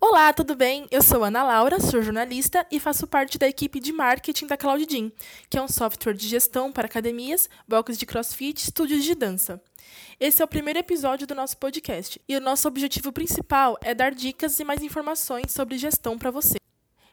Olá, tudo bem? Eu sou Ana Laura, sou jornalista e faço parte da equipe de marketing da CloudGym, que é um software de gestão para academias, blocos de crossfit, estúdios de dança. Esse é o primeiro episódio do nosso podcast e o nosso objetivo principal é dar dicas e mais informações sobre gestão para você.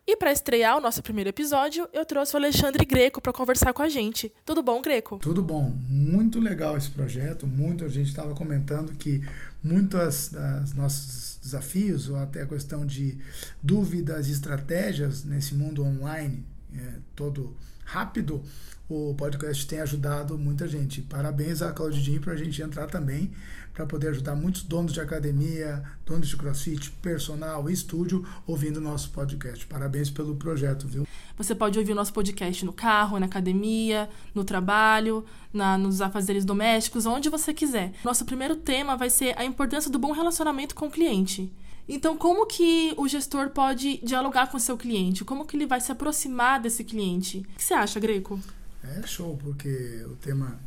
E para estrear o nosso primeiro episódio, eu trouxe o Alexandre Greco para conversar com a gente. Tudo bom, Greco? Tudo bom. Muito legal esse projeto. Muito a gente estava comentando que muitos nossos desafios ou até a questão de dúvidas e estratégias nesse mundo online é, todo rápido, o podcast tem ajudado muita gente. Parabéns a Claudinho para a gente entrar também para poder ajudar muitos donos de academia, donos de crossfit, personal, estúdio, ouvindo o nosso podcast. Parabéns pelo projeto, viu? Você pode ouvir o nosso podcast no carro, na academia, no trabalho, na, nos afazeres domésticos, onde você quiser. Nosso primeiro tema vai ser a importância do bom relacionamento com o cliente. Então, como que o gestor pode dialogar com o seu cliente? Como que ele vai se aproximar desse cliente? O que você acha, Greco? É show, porque o tema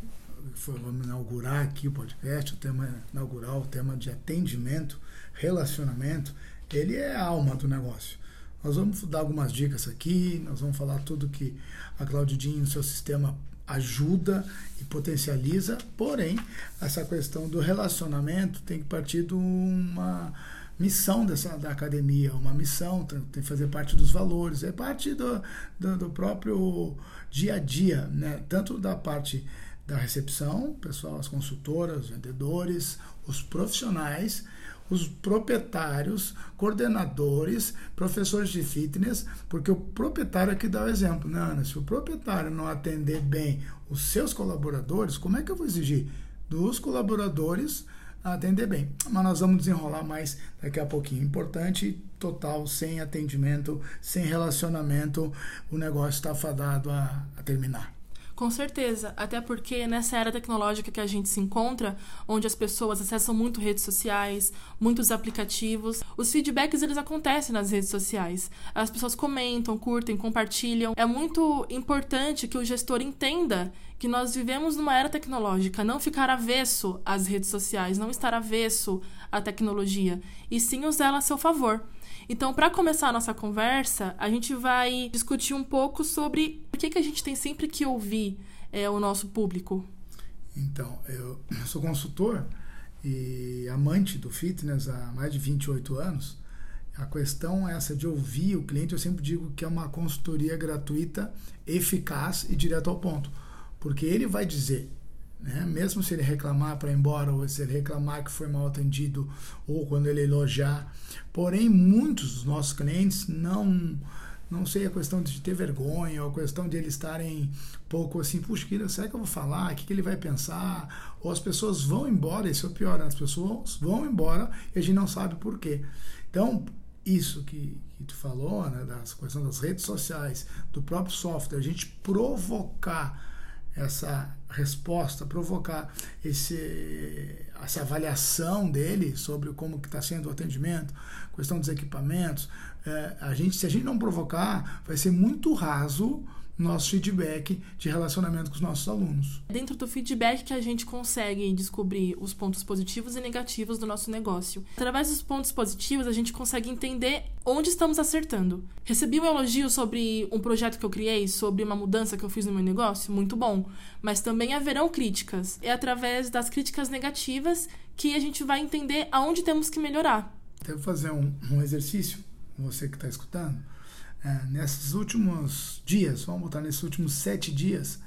vamos inaugurar aqui o podcast, o tema inaugural, o tema de atendimento, relacionamento, ele é a alma do negócio. Nós vamos dar algumas dicas aqui, nós vamos falar tudo que a Claudidinho, o seu sistema ajuda e potencializa, porém, essa questão do relacionamento tem que partir de uma missão dessa, da academia, uma missão, tem que fazer parte dos valores, é parte do, do, do próprio dia a dia, né? tanto da parte da recepção, pessoal, as consultoras, os vendedores, os profissionais, os proprietários, coordenadores, professores de fitness, porque o proprietário que dá o exemplo, né, Ana? Se o proprietário não atender bem os seus colaboradores, como é que eu vou exigir dos colaboradores atender bem? Mas nós vamos desenrolar mais daqui a pouquinho. Importante, total, sem atendimento, sem relacionamento, o negócio está fadado a, a terminar. Com certeza, até porque nessa era tecnológica que a gente se encontra, onde as pessoas acessam muito redes sociais, muitos aplicativos, os feedbacks eles acontecem nas redes sociais. As pessoas comentam, curtem, compartilham. É muito importante que o gestor entenda que nós vivemos numa era tecnológica, não ficar avesso às redes sociais, não estar avesso à tecnologia, e sim usá-la a seu favor. Então, para começar a nossa conversa, a gente vai discutir um pouco sobre por que, que a gente tem sempre que ouvir é, o nosso público. Então, eu sou consultor e amante do fitness há mais de 28 anos. A questão é essa de ouvir o cliente, eu sempre digo que é uma consultoria gratuita, eficaz e direto ao ponto. Porque ele vai dizer né? Mesmo se ele reclamar para ir embora, ou se ele reclamar que foi mal atendido, ou quando ele elogiar. Porém, muitos dos nossos clientes não. Não sei a questão de ter vergonha, ou a questão de eles estarem pouco assim, puxa, será que eu vou falar? O que, ele vai pensar? Ou as pessoas vão embora, isso é o pior, né? as pessoas vão embora e a gente não sabe por quê. Então, isso que, que tu falou, né, da questão das redes sociais, do próprio software, a gente provocar essa resposta, provocar esse, essa avaliação dele sobre como que está sendo o atendimento, questão dos equipamentos. É, a gente, se a gente não provocar, vai ser muito raso nosso feedback de relacionamento com os nossos alunos. Dentro do feedback que a gente consegue descobrir os pontos positivos e negativos do nosso negócio. Através dos pontos positivos, a gente consegue entender onde estamos acertando. Recebi um elogio sobre um projeto que eu criei, sobre uma mudança que eu fiz no meu negócio, muito bom. Mas também haverão críticas. É através das críticas negativas que a gente vai entender aonde temos que melhorar. Devo fazer um, um exercício, você que está escutando é, nesses últimos dias, vamos botar nesses últimos sete dias,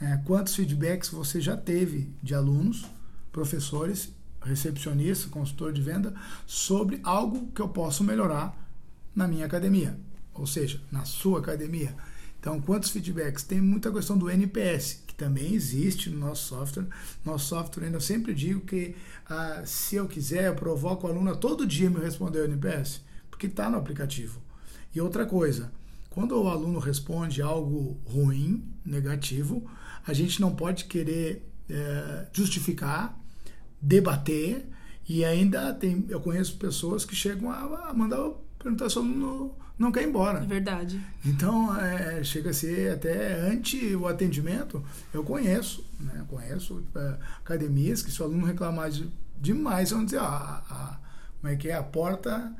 é, quantos feedbacks você já teve de alunos, professores, recepcionista, consultor de venda, sobre algo que eu posso melhorar na minha academia, ou seja, na sua academia. Então, quantos feedbacks? Tem muita questão do NPS, que também existe no nosso software. Nosso software, ainda eu sempre digo que ah, se eu quiser, eu provoco o aluno a todo dia me responder o NPS, porque está no aplicativo. E outra coisa, quando o aluno responde algo ruim, negativo, a gente não pode querer é, justificar, debater e ainda tem, eu conheço pessoas que chegam a, a mandar perguntar se o aluno não quer ir embora. É verdade. Então, é, chega a ser até antes o atendimento. Eu conheço, né? conheço é, academias que se o aluno reclamar de, demais, vão dizer, ah, a, como é que é, a porta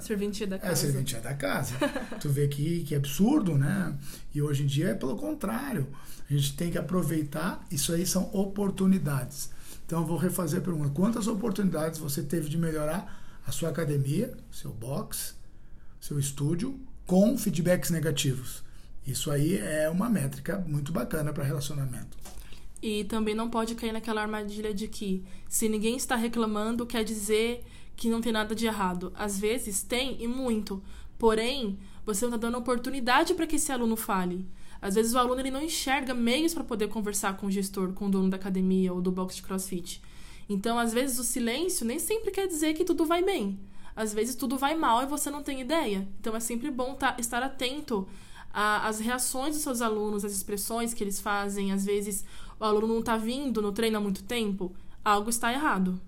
serventia da casa. É, serventia da casa. tu vê que, que é absurdo, né? E hoje em dia é pelo contrário. A gente tem que aproveitar, isso aí são oportunidades. Então eu vou refazer a pergunta: quantas oportunidades você teve de melhorar a sua academia, seu box, seu estúdio, com feedbacks negativos? Isso aí é uma métrica muito bacana para relacionamento. E também não pode cair naquela armadilha de que se ninguém está reclamando, quer dizer que não tem nada de errado. Às vezes tem e muito. Porém, você não está dando oportunidade para que esse aluno fale. Às vezes o aluno ele não enxerga meios para poder conversar com o gestor, com o dono da academia ou do box de crossfit. Então, às vezes, o silêncio nem sempre quer dizer que tudo vai bem. Às vezes, tudo vai mal e você não tem ideia. Então, é sempre bom tá, estar atento às reações dos seus alunos, às expressões que eles fazem. Às vezes, o aluno não está vindo no treino há muito tempo. Algo está errado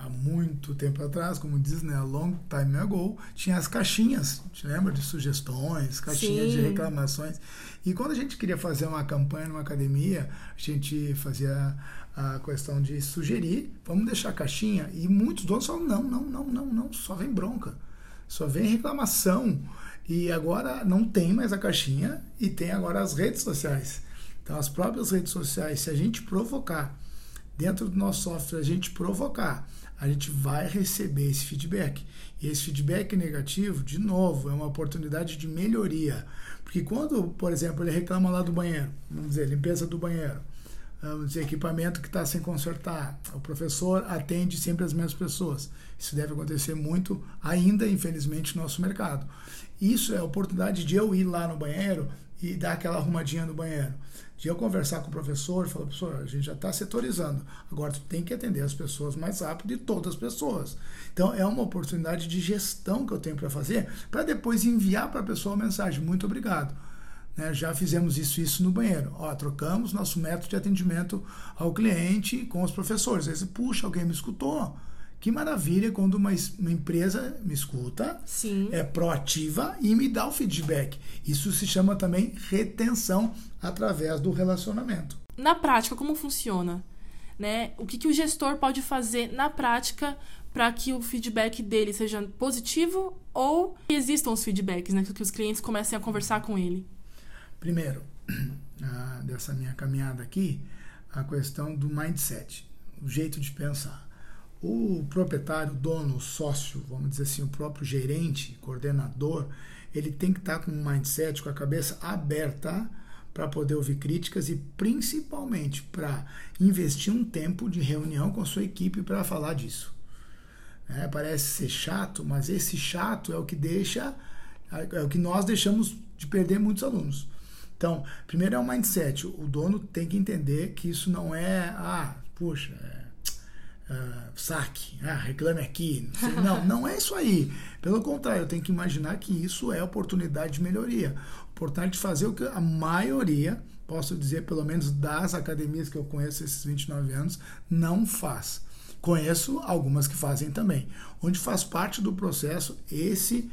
há muito tempo atrás, como diz, né, a long time ago, tinha as caixinhas, te lembra de sugestões, caixinhas Sim. de reclamações. E quando a gente queria fazer uma campanha numa academia, a gente fazia a questão de sugerir, vamos deixar a caixinha, e muitos donos falam, não, não, não, não, não, só vem bronca, só vem reclamação. E agora não tem mais a caixinha e tem agora as redes sociais. Então, as próprias redes sociais, se a gente provocar, dentro do nosso software, a gente provocar a gente vai receber esse feedback. E esse feedback negativo, de novo, é uma oportunidade de melhoria. Porque quando, por exemplo, ele reclama lá do banheiro, vamos dizer, limpeza do banheiro, vamos dizer, equipamento que está sem consertar, o professor atende sempre as mesmas pessoas. Isso deve acontecer muito ainda, infelizmente, no nosso mercado. Isso é a oportunidade de eu ir lá no banheiro e dar aquela arrumadinha no banheiro de eu conversar com o professor e falar, professor, a gente já está setorizando, agora tu tem que atender as pessoas mais rápido e todas as pessoas. Então é uma oportunidade de gestão que eu tenho para fazer, para depois enviar para a pessoa a mensagem, muito obrigado. Né, já fizemos isso isso no banheiro. Ó, trocamos nosso método de atendimento ao cliente com os professores. Aí você, puxa, alguém me escutou. Que maravilha quando uma, uma empresa me escuta, Sim. é proativa e me dá o feedback. Isso se chama também retenção através do relacionamento. Na prática, como funciona? Né? O que, que o gestor pode fazer na prática para que o feedback dele seja positivo ou que existam os feedbacks, né? que os clientes comecem a conversar com ele? Primeiro, dessa minha caminhada aqui, a questão do mindset, o jeito de pensar o proprietário, dono, sócio, vamos dizer assim, o próprio gerente, coordenador, ele tem que estar com um mindset, com a cabeça aberta para poder ouvir críticas e principalmente para investir um tempo de reunião com a sua equipe para falar disso. É, parece ser chato, mas esse chato é o que deixa, é o que nós deixamos de perder muitos alunos. Então, primeiro é o mindset. O dono tem que entender que isso não é, ah, puxa, é, uh, saque, ah, reclame aqui. Não, não, não é isso aí. Pelo contrário, eu tenho que imaginar que isso é oportunidade de melhoria. Oportunidade de fazer o que a maioria, posso dizer, pelo menos das academias que eu conheço esses 29 anos, não faz. Conheço algumas que fazem também, onde faz parte do processo esse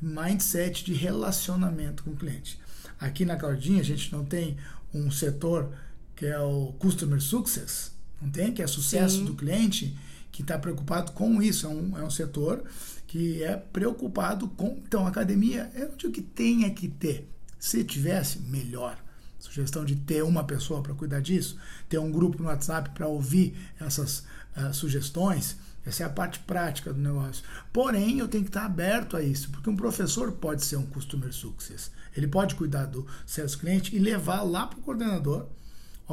mindset de relacionamento com o cliente. Aqui na Claudinha a gente não tem um setor que é o Customer Success, não tem? Que é sucesso Sim. do cliente, que está preocupado com isso. É um, é um setor que é preocupado com. Então, a academia, eu não digo que tenha que ter. Se tivesse, melhor. Sugestão de ter uma pessoa para cuidar disso, ter um grupo no WhatsApp para ouvir essas uh, sugestões. Essa é a parte prática do negócio. Porém, eu tenho que estar aberto a isso, porque um professor pode ser um customer success. Ele pode cuidar do seu cliente e levar lá para o coordenador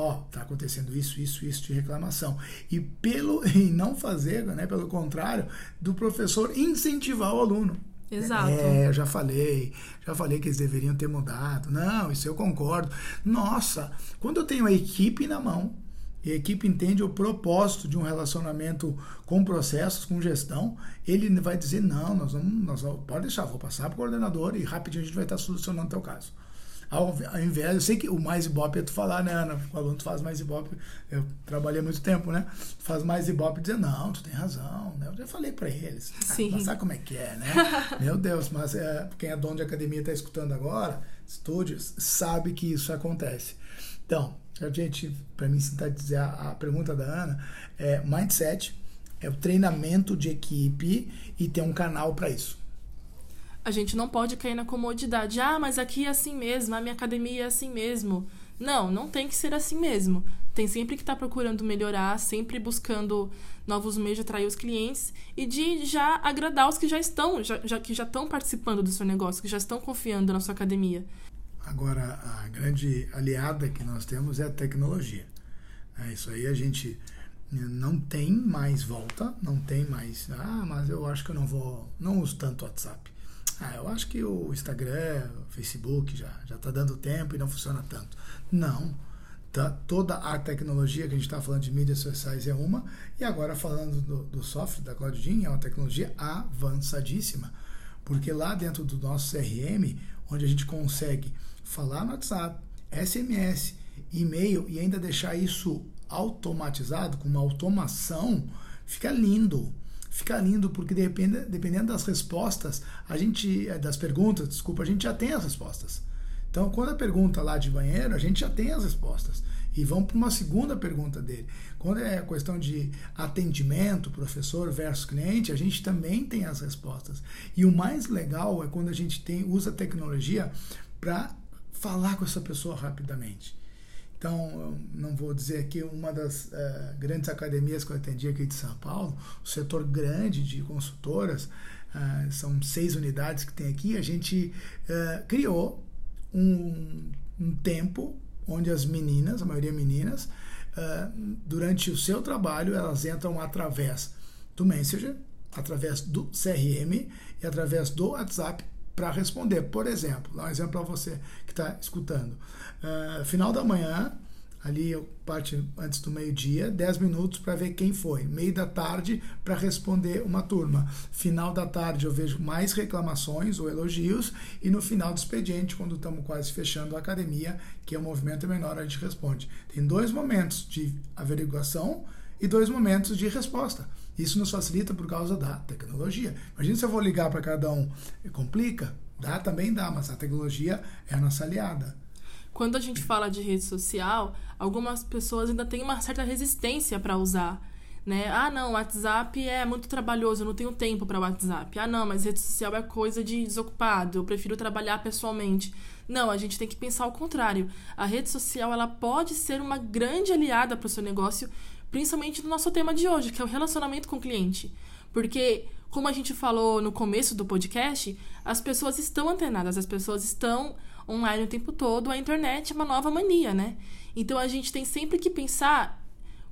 ó, tá acontecendo isso, isso, isso de reclamação. E pelo e não fazer, né, pelo contrário, do professor incentivar o aluno. Exato. É, eu já falei, já falei que eles deveriam ter mudado. Não, isso eu concordo. Nossa, quando eu tenho a equipe na mão, e a equipe entende o propósito de um relacionamento com processos, com gestão, ele vai dizer, não, nós vamos, nós vamos pode deixar, vou passar para o coordenador e rapidinho a gente vai estar solucionando o teu caso. Ao, ao invés, eu sei que o mais ibope é tu falar, né, Ana? O aluno faz mais ibope, eu trabalhei muito tempo, né? Tu faz mais ibope e dizer, não, tu tem razão, né? Eu já falei para eles. Ah, Sim. Ah, sabe como é que é, né? Meu Deus, mas é, quem é dono de academia está escutando agora, estúdios, sabe que isso acontece. Então, a gente, para mim sintetizar a, pergunta da Ana, é mindset, é o treinamento de equipe e ter um canal para isso. A gente não pode cair na comodidade. Ah, mas aqui é assim mesmo, a minha academia é assim mesmo. Não, não tem que ser assim mesmo. Tem sempre que estar tá procurando melhorar, sempre buscando novos meios de atrair os clientes e de já agradar os que já estão, já, já, que já estão participando do seu negócio, que já estão confiando na sua academia. Agora, a grande aliada que nós temos é a tecnologia. É, isso aí a gente não tem mais volta, não tem mais. Ah, mas eu acho que eu não vou, não uso tanto WhatsApp. Ah, eu acho que o Instagram, o Facebook já já está dando tempo e não funciona tanto. Não. Tá, toda a tecnologia que a gente está falando de mídias sociais é uma, e agora falando do, do software da CloudGen, é uma tecnologia avançadíssima, porque lá dentro do nosso CRM, onde a gente consegue falar no WhatsApp, SMS, e-mail e ainda deixar isso automatizado, com uma automação, fica lindo. Fica lindo porque depende, dependendo das respostas, a gente eh, das perguntas, desculpa, a gente já tem as respostas. Então, quando a pergunta lá de banheiro, a gente já tem as respostas. E vamos para uma segunda pergunta dele. Quando é questão de atendimento, professor versus cliente, a gente também tem as respostas. E o mais legal é quando a gente tem, usa a tecnologia para falar com essa pessoa rapidamente. Então, não vou dizer aqui uma das uh, grandes academias que eu atendi aqui de São Paulo, o setor grande de consultoras, uh, são seis unidades que tem aqui, a gente uh, criou um, um, tempo onde as meninas, a maioria meninas, durante o seu trabalho, elas entram através do Messenger, através do CRM e através do WhatsApp para responder. Por exemplo, dá um exemplo para você que está escutando. Uh, final da manhã, ali parte antes do meio-dia, 10 minutos para ver quem foi. Meio da tarde para responder uma turma. Final da tarde eu vejo mais reclamações ou elogios e no final do expediente, quando estamos quase fechando a academia, que é um movimento menor, a gente responde. Tem dois momentos de averiguação e dois momentos de resposta. Isso nos facilita por causa da tecnologia. Imagina se eu vou ligar para cada um. Complica? Dá, também dá, mas a tecnologia é a nossa aliada. Quando a gente fala de rede social, algumas pessoas ainda têm uma certa resistência para usar. Né? Ah, não, WhatsApp é muito trabalhoso, eu não tenho tempo para WhatsApp. Ah, não, mas rede social é coisa de desocupado, eu prefiro trabalhar pessoalmente. Não, a gente tem que pensar ao contrário. A rede social ela pode ser uma grande aliada para o seu negócio, principalmente no nosso tema de hoje, que é o relacionamento com o cliente. Porque, como a gente falou no começo do podcast, as pessoas estão antenadas, as pessoas estão online o tempo todo, a internet é uma nova mania, né? Então a gente tem sempre que pensar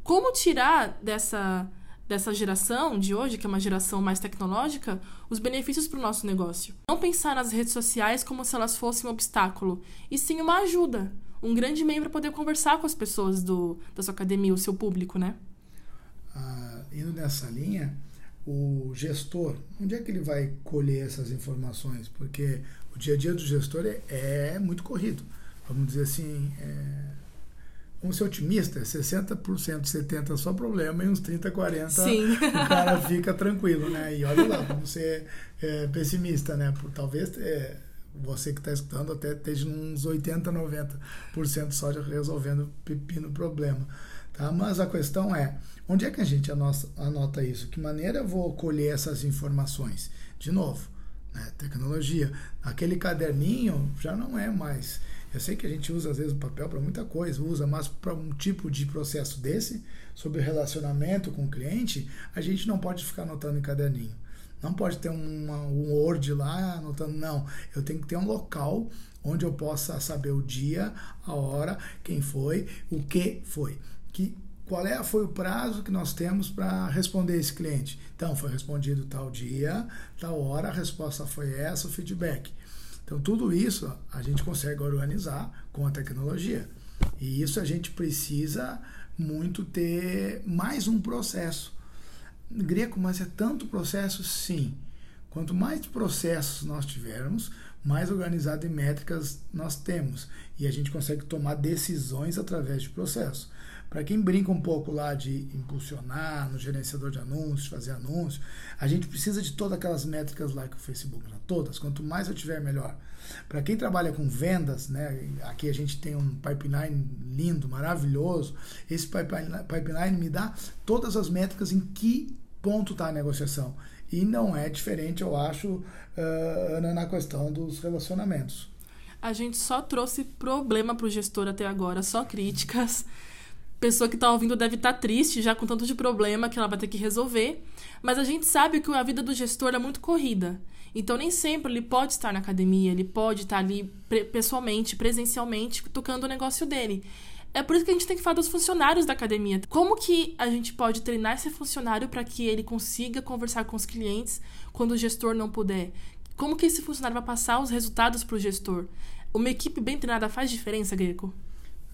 como tirar dessa dessa geração de hoje, que é uma geração mais tecnológica, os benefícios para o nosso negócio. Não pensar nas redes sociais como se elas fossem um obstáculo, e sim uma ajuda um grande meio para poder conversar com as pessoas do, da sua academia, o seu público, né? Ah, indo nessa linha, o gestor, onde é que ele vai colher essas informações? Porque o dia a dia do gestor é, é muito corrido. Vamos dizer assim, é, vamos ser otimista, 60%, 70% só problema e uns 30%, 40% Sim. o cara fica tranquilo, né? E olha lá, vamos ser é, pessimista, né? Por, talvez é, você que está escutando até esteja uns 80, 90% só de resolvendo pepino problema. Tá? Mas a questão é, onde é que a gente anota, isso? Que maneira eu vou colher essas informações? De novo, né? tecnologia. Aquele caderninho já não é mais. Eu sei que a gente usa às vezes o papel para muita coisa, usa, mas para um tipo de processo desse, sobre relacionamento com o cliente, a gente não pode ficar anotando em caderninho. Não pode ter uma, um Word lá anotando, não. Eu tenho que ter um local onde eu possa saber o dia, a hora, quem foi, o que foi. Que, qual é, foi o prazo que nós temos para responder esse cliente. Então, foi respondido tal dia, tal hora, a resposta foi essa, o feedback. Então, tudo isso a gente consegue organizar com a tecnologia. E isso a gente precisa muito ter mais um processo greco, mas é tanto processo? Sim. Quanto mais processos nós tivermos, mais organizado em métricas nós temos. E a gente consegue tomar decisões através de processo. Para quem brinca um pouco lá de impulsionar no gerenciador de anúncios, fazer anúncios, a gente precisa de todas aquelas métricas lá que o Facebook dá, todas. Quanto mais eu tiver, melhor. Para quem trabalha com vendas, né, aqui a gente tem um pipeline lindo, maravilhoso. Esse pipeline, me dá todas as métricas em que ponto está a negociação. E não é diferente, eu acho, uh, na questão dos relacionamentos. A gente só trouxe problema para o gestor até agora, só críticas. Pessoa que está ouvindo deve estar tá triste já com tanto de problema que ela vai ter que resolver. Mas a gente sabe que a vida do gestor é muito corrida. Então, nem sempre ele pode estar na academia, ele pode estar ali pessoalmente, presencialmente, tocando o negócio dele. É por isso que a gente tem que falar dos funcionários da academia. Como que a gente pode treinar esse funcionário para que ele consiga conversar com os clientes quando o gestor não puder? Como que esse funcionário vai passar os resultados para o gestor? Uma equipe bem treinada faz diferença, Greco?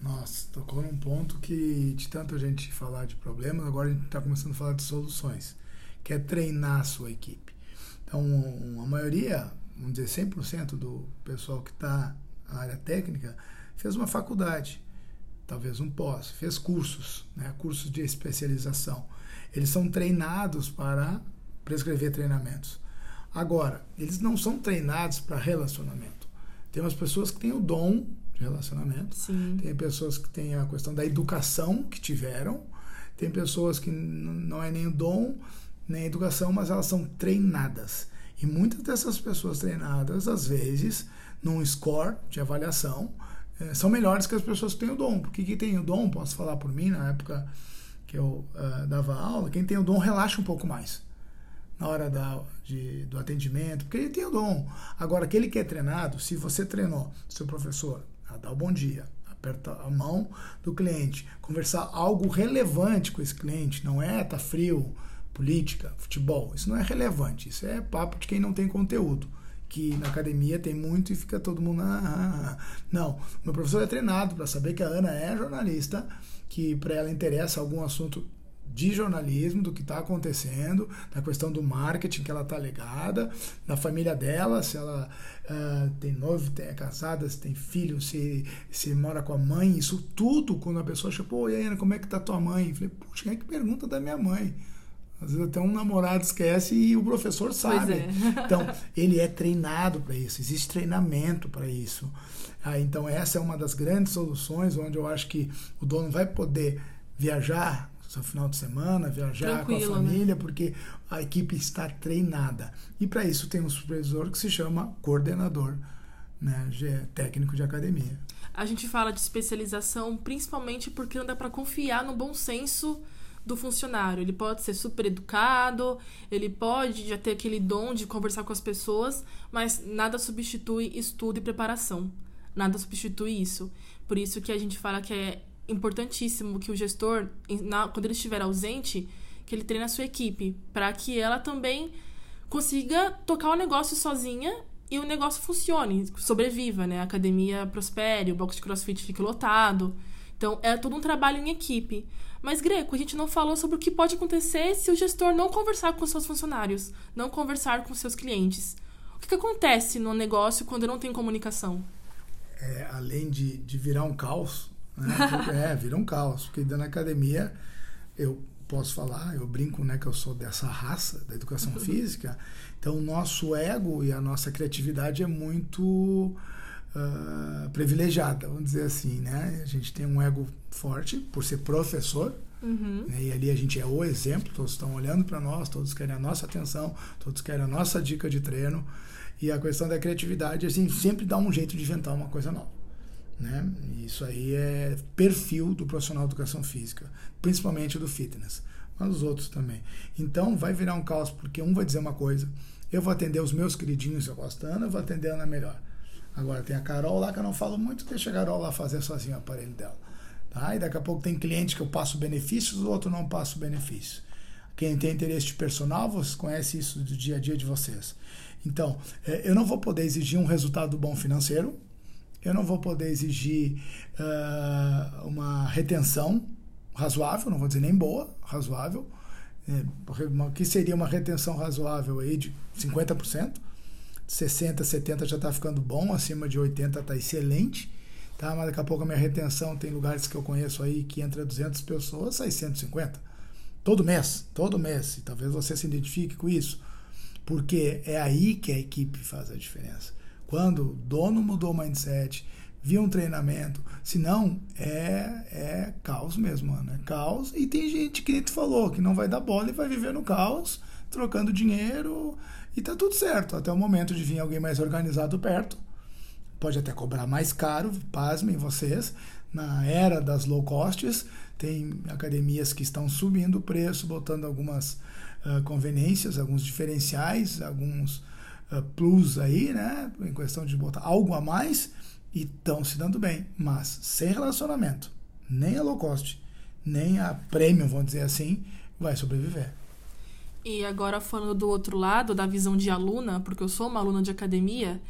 Nossa, tocou num ponto que de tanta gente falar de problemas, agora a gente está começando a falar de soluções, que é treinar a sua equipe. Então, a maioria, vamos dizer, 100% do pessoal que está na área técnica fez uma faculdade, talvez um pós, fez cursos, né, cursos de especialização. Eles são treinados para prescrever treinamentos. Agora, eles não são treinados para relacionamento. Tem umas pessoas que têm o dom relacionamento, Sim. tem pessoas que têm a questão da educação que tiveram, tem pessoas que não é nem o dom, nem educação, mas elas são treinadas. E muitas dessas pessoas treinadas, às vezes, num score de avaliação, é, são melhores que as pessoas que têm o dom. Porque quem tem o dom, posso falar por mim, na época que eu uh, dava aula, quem tem o dom relaxa um pouco mais na hora da, de, do atendimento, porque ele tem o dom. Agora, aquele que é treinado, se você treinou seu professor a dar o bom dia, aperta a mão do cliente, conversar algo relevante com esse cliente, não é tá frio, política, futebol. Isso não é relevante. Isso é papo de quem não tem conteúdo. Que na academia tem muito e fica todo mundo. Ah, ah, ah. Não. Meu professor é treinado para saber que a Ana é jornalista, que para ela interessa algum assunto de jornalismo, do que está acontecendo, da questão do marketing que ela está ligada, da família dela, se ela uh, tem noivo, tem, é casada, se tem filho, se, se mora com a mãe, isso tudo, quando a pessoa chega, pô, e aí, Ana, como é que tá tua mãe? Eu falei, puxa, quem é que pergunta da minha mãe? Às vezes até um namorado esquece e o professor sabe. É. então, ele é treinado para isso, existe treinamento para isso. Ah, então, essa é uma das grandes soluções onde eu acho que o dono vai poder viajar no final de semana, viajar Tranquilo, com a né? família, né? porque a equipe está treinada. E para isso tem um supervisor que se chama coordenador né, técnico de academia. A gente fala de especialização principalmente porque não dá para confiar no bom senso do funcionário. Ele pode ser super educado, ele pode já ter aquele dom de conversar com as pessoas, mas nada substitui estudo e preparação. Nada substitui isso. Por isso que a gente fala que é importantíssimo que o gestor, quando ele estiver ausente, que ele treine a sua equipe, para que ela também consiga tocar o negócio sozinha e o negócio funcione, sobreviva, né? A academia prospere, o box de crossfit fique lotado. Então, é todo um trabalho em equipe. Mas, Greco, a gente não falou sobre o que pode acontecer se o gestor não conversar com seus funcionários, não conversar com seus clientes. O que, que acontece no negócio quando não tem comunicação? É, além de, de virar um caos, né? é, vira um caos. Porque da academia, eu posso falar, eu brinco né, que eu sou dessa raça da educação física, então o nosso ego e a nossa criatividade é muito uh, privilegiada, vamos dizer assim, né? A gente tem um ego forte por ser professor, uhum. né? e ali a gente é o exemplo, todos estão olhando para nós, todos querem a nossa atenção, todos querem a nossa dica de treino, e a questão da criatividade, assim, sempre dá um jeito de inventar uma coisa nova. Né? Isso aí é perfil do profissional de educação física, principalmente do fitness, mas os outros também. Então vai virar um caos, porque um vai dizer uma coisa, eu vou atender os meus queridinhos, eu gosto Ana, eu vou atender a Ana melhor. Agora tem a Carol lá que eu não falo muito, deixa a Carol lá fazer sozinho o aparelho dela. Tá? E daqui a pouco tem cliente que eu passo benefícios, o outro não passo benefícios. Quem tem interesse de personal, vocês conhecem isso do dia a dia de vocês. Então, é, eu não vou poder exigir um resultado bom financeiro, eu não vou poder exigir uh, uma retenção razoável, não vou dizer nem boa, razoável. É, que seria uma retenção razoável aí de 50%? 60, 70 já está ficando bom, acima de 80 está excelente. Tá? Mas daqui a pouco a minha retenção tem lugares que eu conheço aí que entra 200 pessoas, sai 150. Todo mês, todo mês. E talvez você se identifique com isso. Porque é aí que a equipe faz a diferença. Quando o dono mudou o mindset, viu um treinamento, senão é, é caos mesmo, mano. É caos. E tem gente que nem tu falou, que não vai dar bola e vai viver no caos trocando dinheiro e tá tudo certo, até o momento de vir alguém mais organizado perto. Pode até cobrar mais caro, pasmem vocês. Na era das low costs, tem academias que estão subindo o preço, botando algumas uh, conveniências, alguns diferenciais, alguns plus aí, né? Em questão de botar algo a mais e estão se dando bem. Mas sem relacionamento, nem a low cost, nem a premium, vamos dizer assim, vai sobreviver. E agora falando do outro lado, da visão de aluna, porque eu sou uma aluna de academia,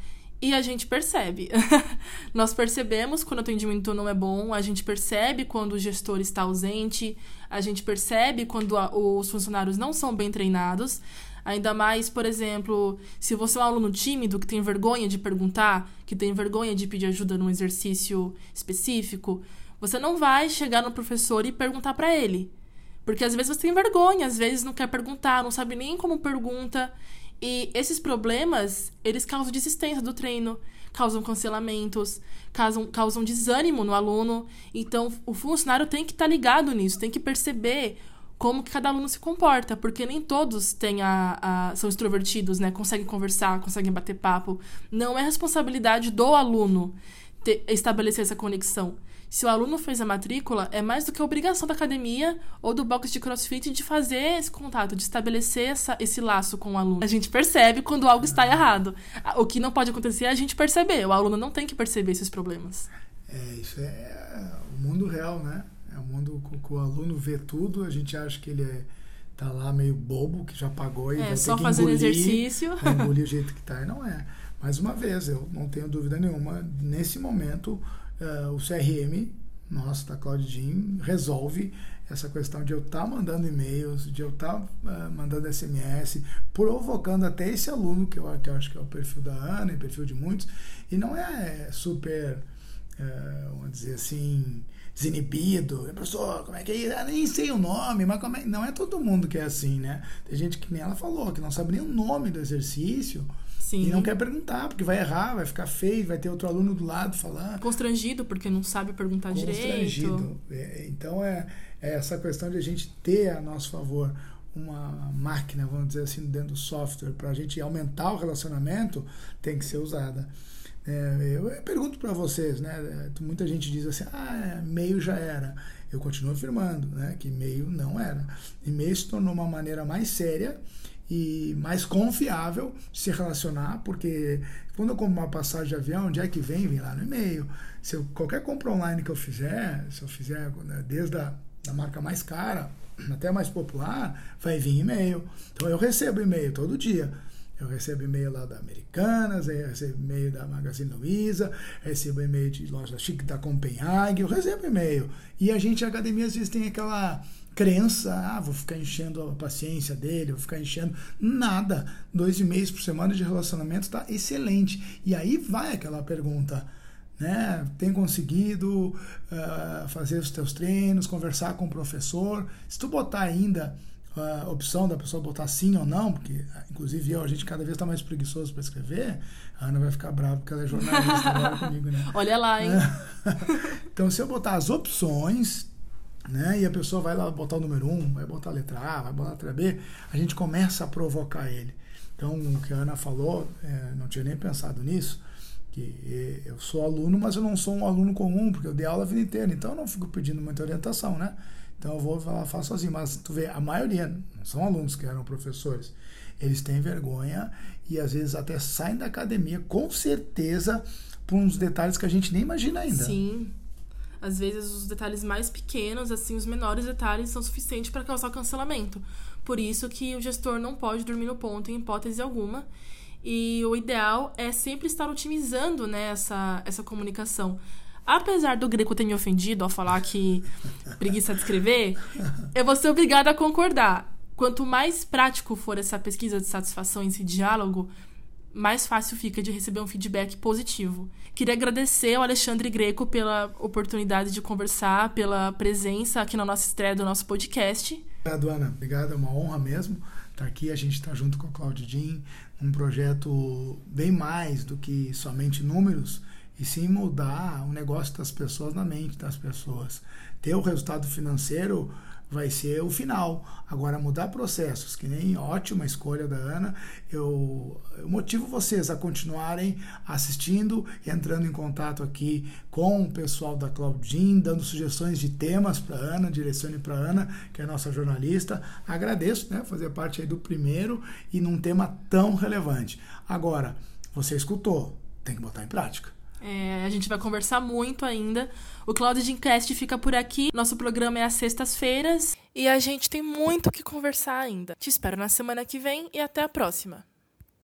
e a gente percebe. Nós percebemos quando o atendimento não é bom, a gente percebe quando o gestor está ausente, a gente percebe quando a, os funcionários não são bem treinados. Ainda mais, por exemplo, se você é um aluno tímido que tem vergonha de perguntar, que tem vergonha de pedir ajuda num exercício específico, você não vai chegar no professor e perguntar para ele. Porque às vezes você tem vergonha, às vezes não quer perguntar, não sabe nem como pergunta. E esses problemas, eles causam desistência do treino, causam cancelamentos, causam, causam desânimo no aluno. Então, o funcionário tem que estar tá ligado nisso, tem que perceber como que cada aluno se comporta, porque nem todos têm a, a, são extrovertidos, né? Conseguem conversar, conseguem bater papo. Não é responsabilidade do aluno ter, estabelecer essa conexão se o aluno fez a matrícula, é mais do que obrigação da academia ou do box de crossfit de fazer esse contato, de estabelecer essa, esse laço com o aluno. A gente percebe quando algo está errado. O que não pode acontecer é a gente perceber. O aluno não tem que perceber esses problemas. É, isso é o mundo real, né? É o mundo que o aluno vê tudo, a gente acha que ele é tá lá meio bobo, que já pagou e é, vai só ter que fazendo engolir, exercício. Vai engolir o jeito que tá, e não é. Mais uma vez, eu não tenho dúvida nenhuma, nesse momento uh, o CRM nosso da CloudGym resolve essa questão de eu estar tá mandando e-mails, de eu estar tá, uh, mandando SMS, provocando até esse aluno, que eu, que eu acho que é o perfil da Ana e perfil de muitos, e não é super, uh, vamos dizer assim, desinibido. Professor, como é que é isso? Eu nem sei o nome, mas como é? não é todo mundo que é assim, né? Tem gente que nem ela falou, que não sabe nem o nome do exercício, Sim. E não quer perguntar, porque vai errar, vai ficar feio, vai ter outro aluno do lado falar. Constrangido, porque não sabe perguntar Constrangido. direito. É, então é, é essa questão de a gente ter a nosso favor uma máquina, vamos dizer assim, dentro do software, para a gente aumentar o relacionamento, tem que ser usada. É, eu, eu, pergunto para vocês, né? É, muita gente diz assim, ah, e-mail já era. Eu continuo afirmando né, que e-mail não era. E-mail se tornou uma maneira mais séria e mais confiável se relacionar, porque quando eu compro uma passagem de avião, onde é que vem? Vem lá no e-mail. Se eu, qualquer compra online que eu fizer, se eu fizer né, desde a da marca mais cara até mais popular, vai vir e-mail. Então eu recebo e-mail todo dia. Eu recebo e-mail lá da Americanas, eu recebo e-mail da Magazine Luiza, recebo e-mail de loja chique da Copenhague, eu recebo e-mail. E a gente, a academia, às vezes tem aquela crença, ah, vou ficar enchendo a paciência dele, vou ficar enchendo. Nada. Dois e meses por semana de relacionamento está excelente. E aí vai aquela pergunta. Né? Tem conseguido uh, fazer os teus treinos, conversar com o professor. Se tu botar ainda a opção da pessoa botar sim ou não, porque inclusive eu, a gente cada vez está mais preguiçoso para escrever, a Ana vai ficar brava porque ela é jornalista agora comigo, né? Olha lá, hein? então, se eu botar as opções, né? E a pessoa vai lá botar o número 1, um, vai botar a letra A, vai botar a letra B, a gente começa a provocar ele. Então, o que a Ana falou, é, não tinha nem pensado nisso, que eu sou aluno, mas eu não sou um aluno comum, porque eu dei aula a vida inteira, então eu não fico pedindo muita orientação, né? Então eu vou falar, faço sozinho, mas tu vê, a maioria não são alunos que eram professores. Eles têm vergonha e às vezes até saem da academia com certeza por uns detalhes que a gente nem imagina ainda. Sim. Às vezes os detalhes mais pequenos, assim, os menores detalhes são suficientes para causar cancelamento. Por isso que o gestor não pode dormir no ponto em hipótese alguma. E o ideal é sempre estar otimizando né, essa, essa comunicação. Apesar do Greco ter me ofendido ao falar que preguiça de escrever, eu vou ser obrigada a concordar. Quanto mais prático for essa pesquisa de satisfação, esse diálogo, mais fácil fica de receber um feedback positivo. Queria agradecer ao Alexandre Greco pela oportunidade de conversar, pela presença aqui na nossa estreia do nosso podcast. Obrigado, Ana. Obrigado, é uma honra mesmo estar aqui. A gente está junto com o Claudio um projeto bem mais do que somente números, e sim mudar o negócio das pessoas na mente das pessoas. Ter o resultado financeiro vai ser o final. Agora, mudar processos, que nem ótima escolha da Ana, eu, eu motivo vocês a continuarem assistindo, entrando em contato aqui com o pessoal da Claudine, dando sugestões de temas para Ana, direcione para Ana, que é nossa jornalista. Agradeço né, fazer parte aí do primeiro e num tema tão relevante. Agora, você escutou, tem que botar em prática. É, a gente vai conversar muito ainda. O Cloud Gincast fica por aqui. Nosso programa é às sextas-feiras. E a gente tem muito o que conversar ainda. Te espero na semana que vem e até a próxima.